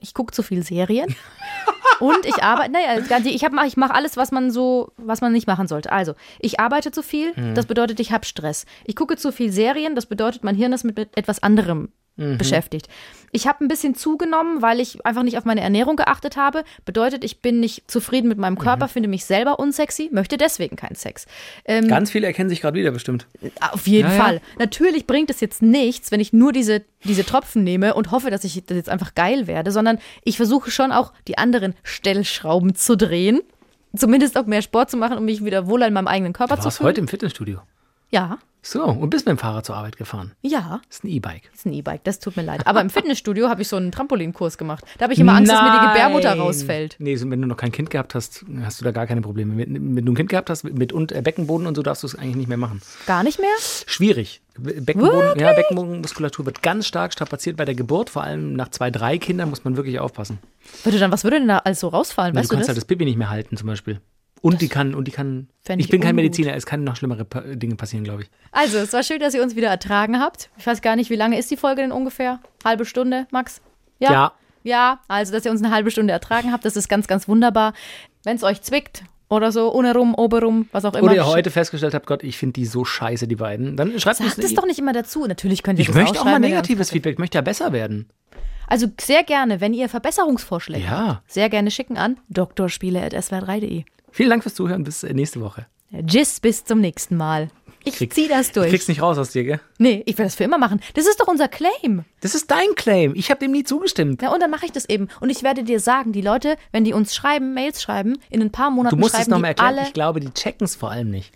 Speaker 3: Ich gucke zu viel Serien. [laughs] Und ich arbeite, naja, ich, hab, ich mache alles, was man so, was man nicht machen sollte. Also, ich arbeite zu viel, das bedeutet, ich habe Stress. Ich gucke zu viel Serien, das bedeutet, mein Hirn ist mit etwas anderem beschäftigt. Ich habe ein bisschen zugenommen, weil ich einfach nicht auf meine Ernährung geachtet habe. Bedeutet, ich bin nicht zufrieden mit meinem Körper, finde mich selber unsexy, möchte deswegen keinen Sex. Ähm,
Speaker 4: Ganz viele erkennen sich gerade wieder bestimmt.
Speaker 3: auf jeden
Speaker 4: Ja, ja.
Speaker 3: Fall. Natürlich bringt es jetzt nichts, wenn ich nur diese, diese Tropfen nehme und hoffe, dass ich das jetzt einfach geil werde, sondern ich versuche schon auch die anderen Stellschrauben zu drehen. Zumindest auch mehr Sport zu machen, um mich wieder wohler in meinem eigenen Körper
Speaker 4: Du
Speaker 3: zu
Speaker 4: warst
Speaker 3: fühlen.
Speaker 4: heute im Fitnessstudio.
Speaker 3: Ja,
Speaker 4: So, und bist mit dem Fahrrad zur Arbeit gefahren.
Speaker 3: ja.
Speaker 4: Das ist ein E-Bike.
Speaker 3: Ist ein E-Bike, das tut mir leid. Aber im [laughs] Fitnessstudio habe ich so einen Trampolinkurs gemacht. Da habe ich immer Angst, dass mir die Gebärmutter
Speaker 4: Nein.
Speaker 3: rausfällt.
Speaker 4: Nee, so, wenn du noch kein Kind gehabt hast, hast du da gar keine Probleme. Wenn, wenn du ein Kind gehabt hast, mit und, äh, Beckenboden und so, darfst du es eigentlich nicht mehr machen.
Speaker 3: Gar nicht mehr?
Speaker 4: Schwierig. Be- Beckenboden, ja, Beckenbodenmuskulatur wird ganz stark strapaziert bei der Geburt. Vor allem nach zwei, drei Kindern muss man wirklich aufpassen.
Speaker 3: Würde dann, was würde denn da alles so rausfallen?
Speaker 4: Weil
Speaker 3: Weißt
Speaker 4: du
Speaker 3: du
Speaker 4: kannst
Speaker 3: das?
Speaker 4: halt das Baby nicht mehr halten, zum Beispiel. Und die kann, und die kann. Ich
Speaker 3: ich
Speaker 4: bin kein
Speaker 3: ungut.
Speaker 4: Mediziner, es kann noch schlimmere Dinge passieren, glaube ich.
Speaker 3: Also, es war schön, dass ihr uns wieder ertragen habt. Ich weiß gar nicht, wie lange ist die Folge denn ungefähr? Halbe Stunde, Max?
Speaker 4: Ja.
Speaker 3: Ja, also, dass ihr uns eine halbe Stunde ertragen habt, das ist ganz, ganz wunderbar. Wenn es euch zwickt oder so, ohne rum, oberum, was auch immer.
Speaker 4: Oder ihr heute festgestellt habt, Gott, ich finde die so scheiße, die beiden. Dann schreibt
Speaker 3: Sagt es doch nicht immer dazu. Natürlich könnt ihr
Speaker 4: Ich
Speaker 3: das
Speaker 4: möchte auch mal negatives Feedback, ich möchte ja besser werden.
Speaker 3: Also sehr gerne, wenn ihr Verbesserungsvorschläge
Speaker 4: Ja.
Speaker 3: habt, sehr gerne schicken an drspiele.swr3.de.
Speaker 4: Vielen Dank fürs Zuhören, bis äh, nächste Woche.
Speaker 3: Tschüss, bis zum nächsten Mal. Ich
Speaker 4: Krieg-
Speaker 3: zieh das
Speaker 4: Du
Speaker 3: durch.
Speaker 4: kriegst nicht raus aus dir, gell?
Speaker 3: Nee, ich will das für immer machen. Das ist doch unser Claim.
Speaker 4: Das ist dein Claim. Ich habe dem nie zugestimmt.
Speaker 3: Ja, und dann mache ich das eben. Und ich werde dir sagen, die Leute, wenn die uns schreiben, Mails schreiben, in ein paar Monaten
Speaker 4: Du musst es
Speaker 3: schreiben
Speaker 4: nochmal
Speaker 3: die
Speaker 4: erklären.
Speaker 3: alle.
Speaker 4: Ich glaube, die checken es vor allem nicht.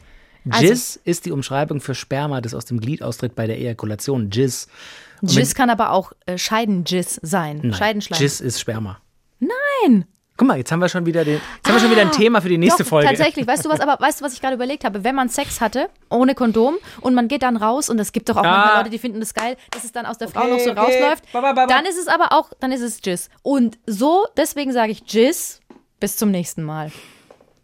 Speaker 3: Also-
Speaker 4: Jizz ist die Umschreibung für Sperma, das aus dem Glied austritt bei der Ejakulation. Jizz.
Speaker 3: Jizz kann aber auch äh, Scheiden-Jizz sein.
Speaker 4: Nein,
Speaker 3: Scheidenschleim.
Speaker 4: Jizz ist Sperma.
Speaker 3: Nein.
Speaker 4: Guck mal, jetzt haben wir schon wieder, den, jetzt haben wir schon wieder ein Thema für die nächste
Speaker 3: Ah, Doch,
Speaker 4: Folge.
Speaker 3: Tatsächlich, weißt du was, aber weißt du, was ich gerade überlegt habe? Wenn man Sex hatte, ohne Kondom, und man geht dann raus, und es gibt doch auch
Speaker 4: Ah.
Speaker 3: manchmal Leute, die finden das geil, dass es dann aus der Frau
Speaker 4: Okay,
Speaker 3: noch so
Speaker 4: okay.
Speaker 3: rausläuft,
Speaker 4: ba, ba, ba.
Speaker 3: dann ist es aber auch, dann ist es Jizz. Und so, deswegen sage ich Jizz, bis zum nächsten Mal.